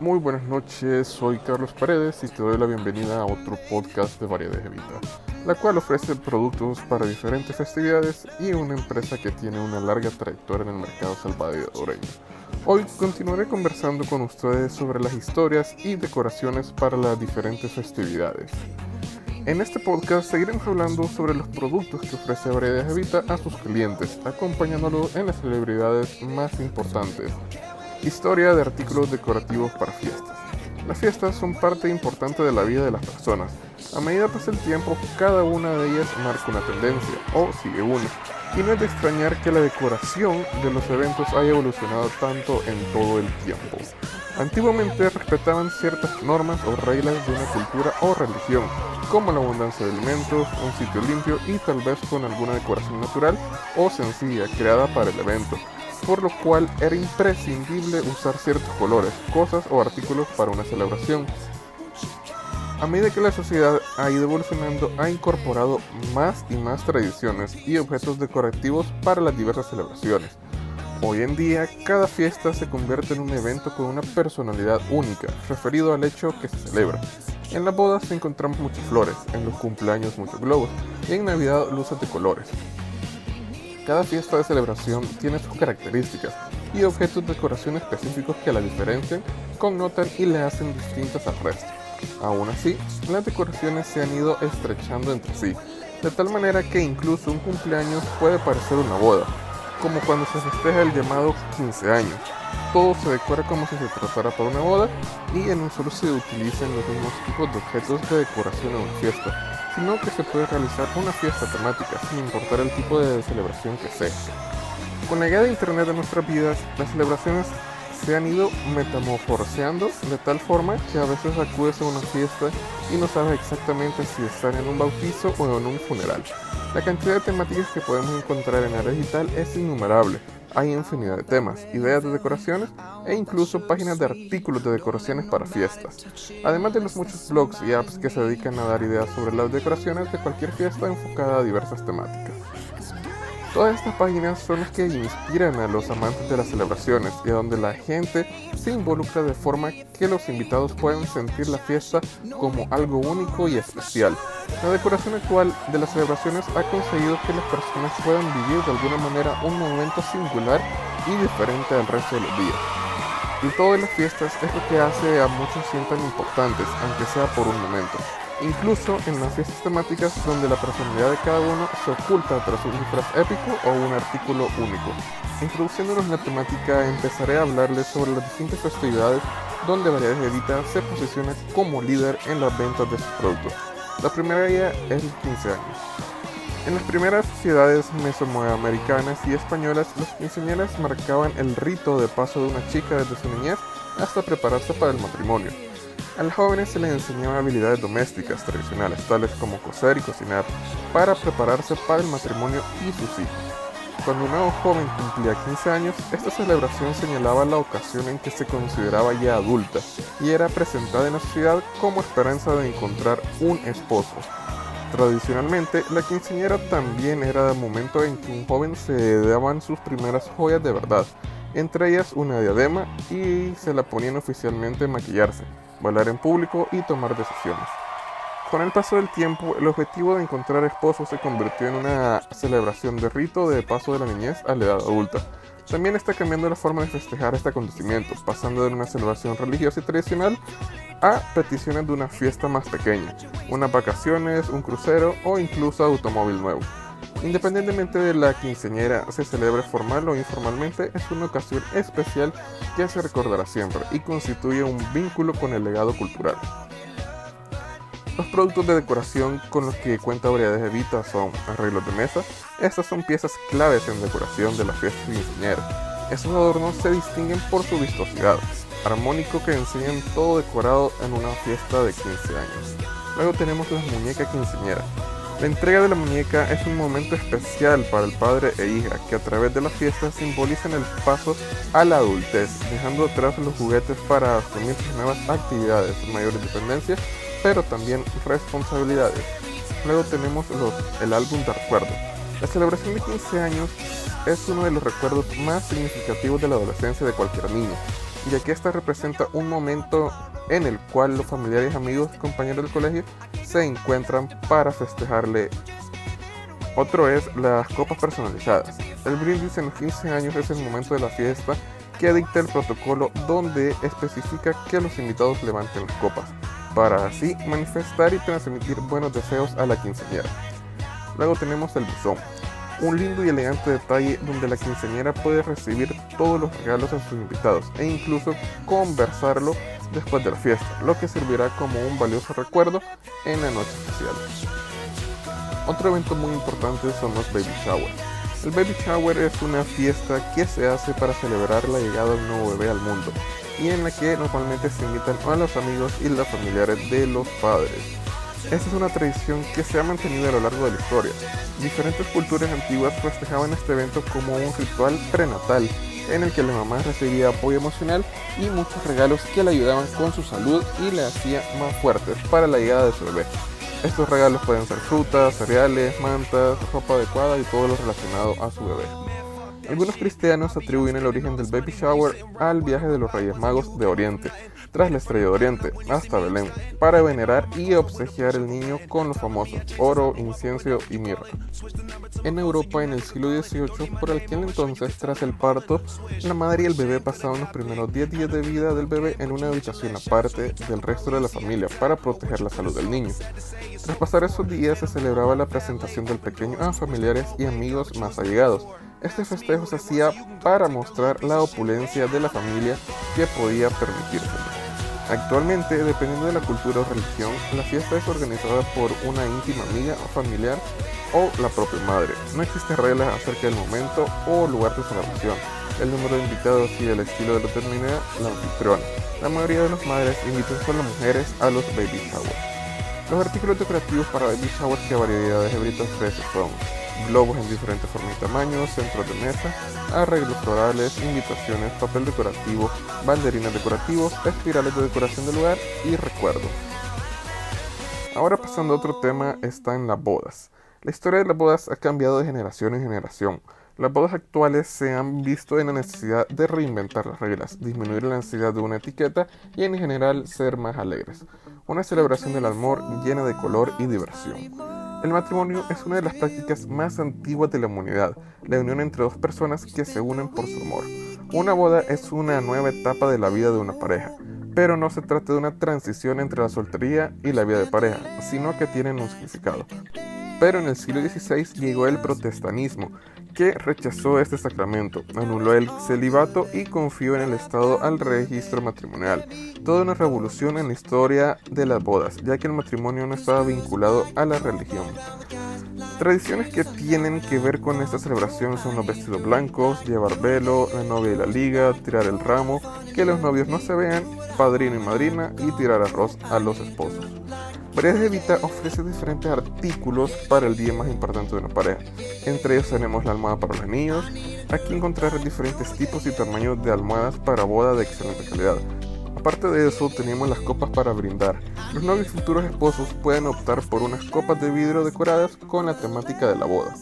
Muy buenas noches, soy Carlos Paredes y te doy la bienvenida a otro podcast de Variedades Evita, la cual ofrece productos para diferentes festividades y una empresa que tiene una larga trayectoria en el mercado salvadoreño. Hoy continuaré conversando con ustedes sobre las historias y decoraciones para las diferentes festividades. En este podcast seguiremos hablando sobre los productos que ofrece Variedades Evita a sus clientes, acompañándolo en las celebridades más importantes Historia de artículos decorativos para fiestas. Las fiestas son parte importante de la vida de las personas. A medida que pasa el tiempo, cada una de ellas marca una tendencia o sigue una. Y no es de extrañar que la decoración de los eventos haya evolucionado tanto en todo el tiempo. Antiguamente respetaban ciertas normas o reglas de una cultura o religión, como la abundancia de alimentos, un sitio limpio y tal vez con alguna decoración natural o sencilla creada para el evento por lo cual era imprescindible usar ciertos colores, cosas o artículos para una celebración. A medida que la sociedad ha ido evolucionando, ha incorporado más y más tradiciones y objetos decorativos para las diversas celebraciones. Hoy en día, cada fiesta se convierte en un evento con una personalidad única, referido al hecho que se celebra. En las bodas encontramos muchas flores, en los cumpleaños muchos globos y en Navidad luces de colores. Cada fiesta de celebración tiene sus características y objetos de decoración específicos que la diferencian, connotan y le hacen distintas al resto. Aún así, las decoraciones se han ido estrechando entre sí, de tal manera que incluso un cumpleaños puede parecer una boda, como cuando se festeja el llamado 15 años. Todo se decora como si se tratara para una boda y en un solo se utilizan los mismos tipos de objetos de decoración en una fiesta, sino que se puede realizar una fiesta temática sin importar el tipo de celebración que sea. Con la llegada de Internet a nuestras vidas, las celebraciones se han ido metamorfoseando de tal forma que a veces acudes a una fiesta y no sabes exactamente si están en un bautizo o en un funeral. La cantidad de temáticas que podemos encontrar en área digital es innumerable, hay infinidad de temas, ideas de decoraciones e incluso páginas de artículos de decoraciones para fiestas, además de los muchos blogs y apps que se dedican a dar ideas sobre las decoraciones de cualquier fiesta enfocada a diversas temáticas. Todas estas páginas son las que inspiran a los amantes de las celebraciones y donde la gente se involucra de forma que los invitados puedan sentir la fiesta como algo único y especial. La decoración actual de las celebraciones ha conseguido que las personas puedan vivir de alguna manera un momento singular y diferente al resto de los días. Y todas las fiestas es lo que hace a muchos sientan importantes, aunque sea por un momento incluso en las fiestas temáticas donde la personalidad de cada uno se oculta tras un disfraz épico o un artículo único. Introduciéndonos en la temática, empezaré a hablarles sobre las distintas festividades donde Variedades Evita se posiciona como líder en las ventas de sus productos. La primera de ellas es el 15 años. En las primeras sociedades mesoamericanas y españolas, los quinceañeras marcaban el rito de paso de una chica desde su niñez hasta prepararse para el matrimonio. A los jóvenes se les enseñaban habilidades domésticas tradicionales, tales como coser y cocinar, para prepararse para el matrimonio y sus hijos. Cuando un nuevo joven cumplía 15 años, esta celebración señalaba la ocasión en que se consideraba ya adulta y era presentada en la sociedad como esperanza de encontrar un esposo. Tradicionalmente, la quinceañera también era el momento en que un joven se daban sus primeras joyas de verdad, entre ellas una diadema y se la ponían oficialmente en maquillarse bailar en público y tomar decisiones. Con el paso del tiempo, el objetivo de encontrar esposos se convirtió en una celebración de rito de paso de la niñez a la edad adulta. También está cambiando la forma de festejar este acontecimiento, pasando de una celebración religiosa y tradicional a peticiones de una fiesta más pequeña, unas vacaciones, un crucero o incluso automóvil nuevo. Independientemente de la quinceañera se celebre formal o informalmente, es una ocasión especial que se recordará siempre y constituye un vínculo con el legado cultural. Los productos de decoración con los que cuenta Variedades Evita son arreglos de mesa. Estas son piezas claves en decoración de la fiesta quinceañera. Estos adornos se distinguen por su vistosidad, armónico que enseñan todo decorado en una fiesta de 15 años. Luego tenemos las muñecas quinceañeras. La entrega de la muñeca es un momento especial para el padre e hija que a través de la fiesta simbolizan el paso a la adultez, dejando atrás los juguetes para asumir sus nuevas actividades, mayor independencia, pero también responsabilidades. Luego tenemos el álbum de recuerdo. La celebración de 15 años es uno de los recuerdos más significativos de la adolescencia de cualquier niño. Ya que esta representa un momento en el cual los familiares, amigos compañeros del colegio se encuentran para festejarle. Otro es las copas personalizadas. El brindis en los 15 años es el momento de la fiesta que dicta el protocolo donde especifica que los invitados levanten las copas, para así manifestar y transmitir buenos deseos a la quinceañera. Luego tenemos el buzón, un lindo y elegante detalle donde la quinceañera puede recibir todos los regalos a sus invitados e incluso conversarlo después de la fiesta, lo que servirá como un valioso recuerdo en la noche especial. Otro evento muy importante son los baby showers. El baby shower es una fiesta que se hace para celebrar la llegada de un nuevo bebé al mundo y en la que normalmente se invitan a los amigos y los familiares de los padres. Esta es una tradición que se ha mantenido a lo largo de la historia. Diferentes culturas antiguas festejaban este evento como un ritual prenatal, en el que la mamá recibía apoyo emocional y muchos regalos que le ayudaban con su salud y le hacían más fuertes para la llegada de su bebé. Estos regalos pueden ser frutas, cereales, mantas, ropa adecuada y todo lo relacionado a su bebé. Algunos cristianos atribuyen el origen del baby shower al viaje de los Reyes Magos de Oriente, tras la estrella de Oriente, hasta Belén, para venerar y obsequiar el niño con los famosos oro, incienso y mirra. En Europa, en el siglo XVIII, por aquel entonces, tras el parto, la madre y el bebé pasaban los primeros 10 días de vida del bebé en una habitación aparte del resto de la familia para proteger la salud del niño. Tras pasar esos días, se celebraba la presentación del pequeño a familiares y amigos más allegados este festejo se hacía para mostrar la opulencia de la familia que podía permitirse. Actualmente, dependiendo de la cultura o religión, la fiesta es organizada por una íntima amiga o familiar o la propia madre. No existen reglas acerca del momento o lugar de celebración. El número de invitados y el estilo de lo determina la anfitriona. La mayoría de las madres invitan solo mujeres a los baby showers. Los artículos decorativos para baby showers que variedades de britas ofrece son globos en diferentes formas y tamaños, centros de mesa, arreglos florales, invitaciones, papel decorativo, banderines decorativos, espirales de decoración del lugar y recuerdos. Ahora pasando a otro tema están las bodas. La historia de las bodas ha cambiado de generación en generación. Las bodas actuales se han visto en la necesidad de reinventar las reglas, disminuir la necesidad de una etiqueta y en general ser más alegres. Una celebración del amor llena de color y diversión. El matrimonio es una de las prácticas más antiguas de la humanidad, la unión entre dos personas que se unen por su amor. Una boda es una nueva etapa de la vida de una pareja, pero no se trata de una transición entre la soltería y la vida de pareja, sino que tienen un significado. Pero en el siglo XVI llegó el protestanismo, que rechazó este sacramento, anuló el celibato y confió en el Estado al registro matrimonial. Toda una revolución en la historia de las bodas, ya que el matrimonio no estaba vinculado a la religión. Tradiciones que tienen que ver con esta celebración son los vestidos blancos, llevar velo, la novia y la liga, tirar el ramo, que los novios no se vean, padrino y madrina y tirar arroz a los esposos. Variedades de Vita ofrece diferentes artículos para el día más importante de una pareja. Entre ellos tenemos la almohada para los niños. Aquí encontrarás diferentes tipos y tamaños de almohadas para boda de excelente calidad. Aparte de eso, tenemos las copas para brindar. Los novios y futuros esposos pueden optar por unas copas de vidrio decoradas con la temática de la boda.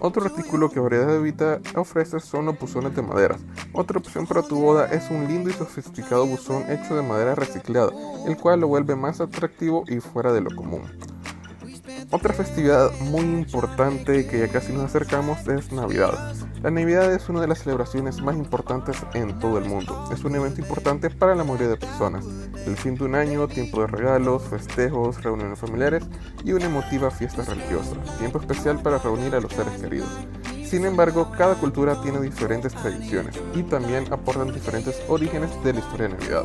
Otro artículo que Variedad de Vita ofrece son los buzones de madera. Otra opción para tu boda es un lindo y sofisticado buzón hecho de madera reciclada, el cual lo vuelve más atractivo y fuera de lo común. Otra festividad muy importante que ya casi nos acercamos es Navidad. La Navidad es una de las celebraciones más importantes en todo el mundo. Es un evento importante para la mayoría de personas. El fin de un año, tiempo de regalos, festejos, reuniones familiares y una emotiva fiesta religiosa. Tiempo especial para reunir a los seres queridos. Sin embargo, cada cultura tiene diferentes tradiciones y también aportan diferentes orígenes de la historia de Navidad.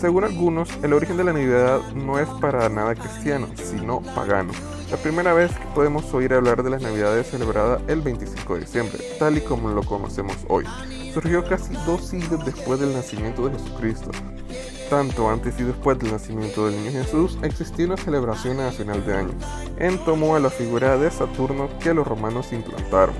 Según algunos, el origen de la Navidad no es para nada cristiano, sino pagano. La primera vez que podemos oír hablar de las Navidades celebrada el 25 de diciembre, tal y como lo conocemos hoy. Surgió casi dos siglos después del nacimiento de Jesucristo. Tanto antes y después del nacimiento del niño Jesús existía una celebración a final de año, en tomo a la figura de Saturno que los romanos implantaron.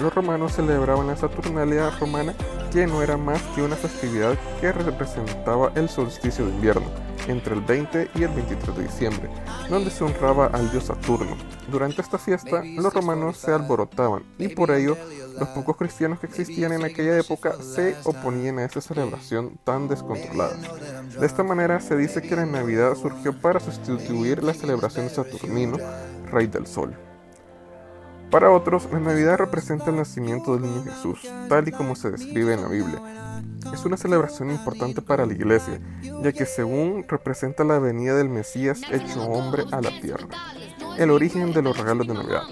Los romanos celebraban la Saturnalia romana que no era más que una festividad que representaba el solsticio de invierno, entre el 20 y el 23 de diciembre, donde se honraba al dios Saturno. Durante esta fiesta, los romanos se alborotaban y por ello los pocos cristianos que existían en aquella época se oponían a esa celebración tan descontrolada. De esta manera se dice que la Navidad surgió para sustituir la celebración de Saturnino, rey del sol. Para otros, la Navidad representa el nacimiento del niño Jesús, tal y como se describe en la Biblia. Es una celebración importante para la iglesia, ya que según representa la venida del Mesías hecho hombre a la tierra, el origen de los regalos de Navidad.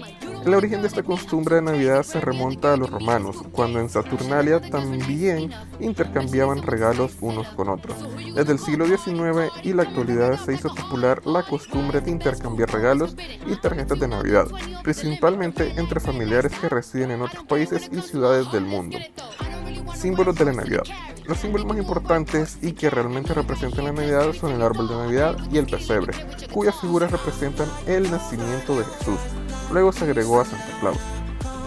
El origen de esta costumbre de Navidad se remonta a los romanos, cuando en Saturnalia también intercambiaban regalos unos con otros. Desde el siglo XIX y la actualidad se hizo popular la costumbre de intercambiar regalos y tarjetas de Navidad, principalmente entre familiares que residen en otros países y ciudades del mundo. Símbolos de la Navidad. Los símbolos más importantes y que realmente representan la Navidad son el árbol de Navidad y el pesebre, cuyas figuras representan el nacimiento de Jesús. Luego se agregó a Santa Claus.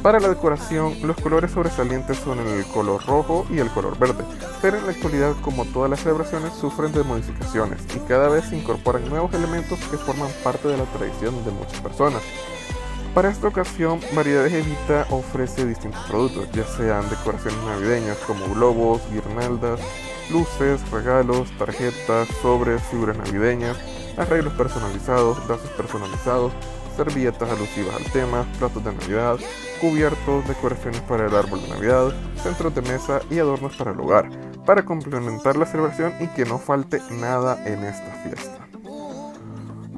Para la decoración, los colores sobresalientes son el color rojo y el color verde, pero en la actualidad, como todas las celebraciones, sufren de modificaciones y cada vez se incorporan nuevos elementos que forman parte de la tradición de muchas personas. Para esta ocasión, Variedades Evita ofrece distintos productos, ya sean decoraciones navideñas como globos, guirnaldas, luces, regalos, tarjetas, sobres, figuras navideñas, arreglos personalizados, brazos personalizados, servilletas alusivas al tema, platos de Navidad, cubiertos, decoraciones para el árbol de Navidad, centros de mesa y adornos para el hogar, para complementar la celebración y que no falte nada en esta fiesta.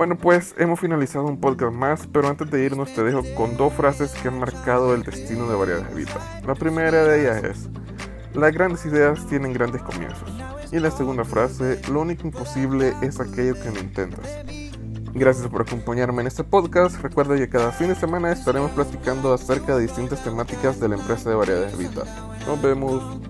Bueno, pues hemos finalizado un podcast más, pero antes de irnos te dejo con dos frases que han marcado el destino de Variedades Evita. La primera de ellas es, las grandes ideas tienen grandes comienzos. Y la segunda frase, lo único imposible es aquello que no intentas. Gracias por acompañarme en este podcast. Recuerda que cada fin de semana estaremos platicando acerca de distintas temáticas de la empresa de Variedades Vita. Nos vemos.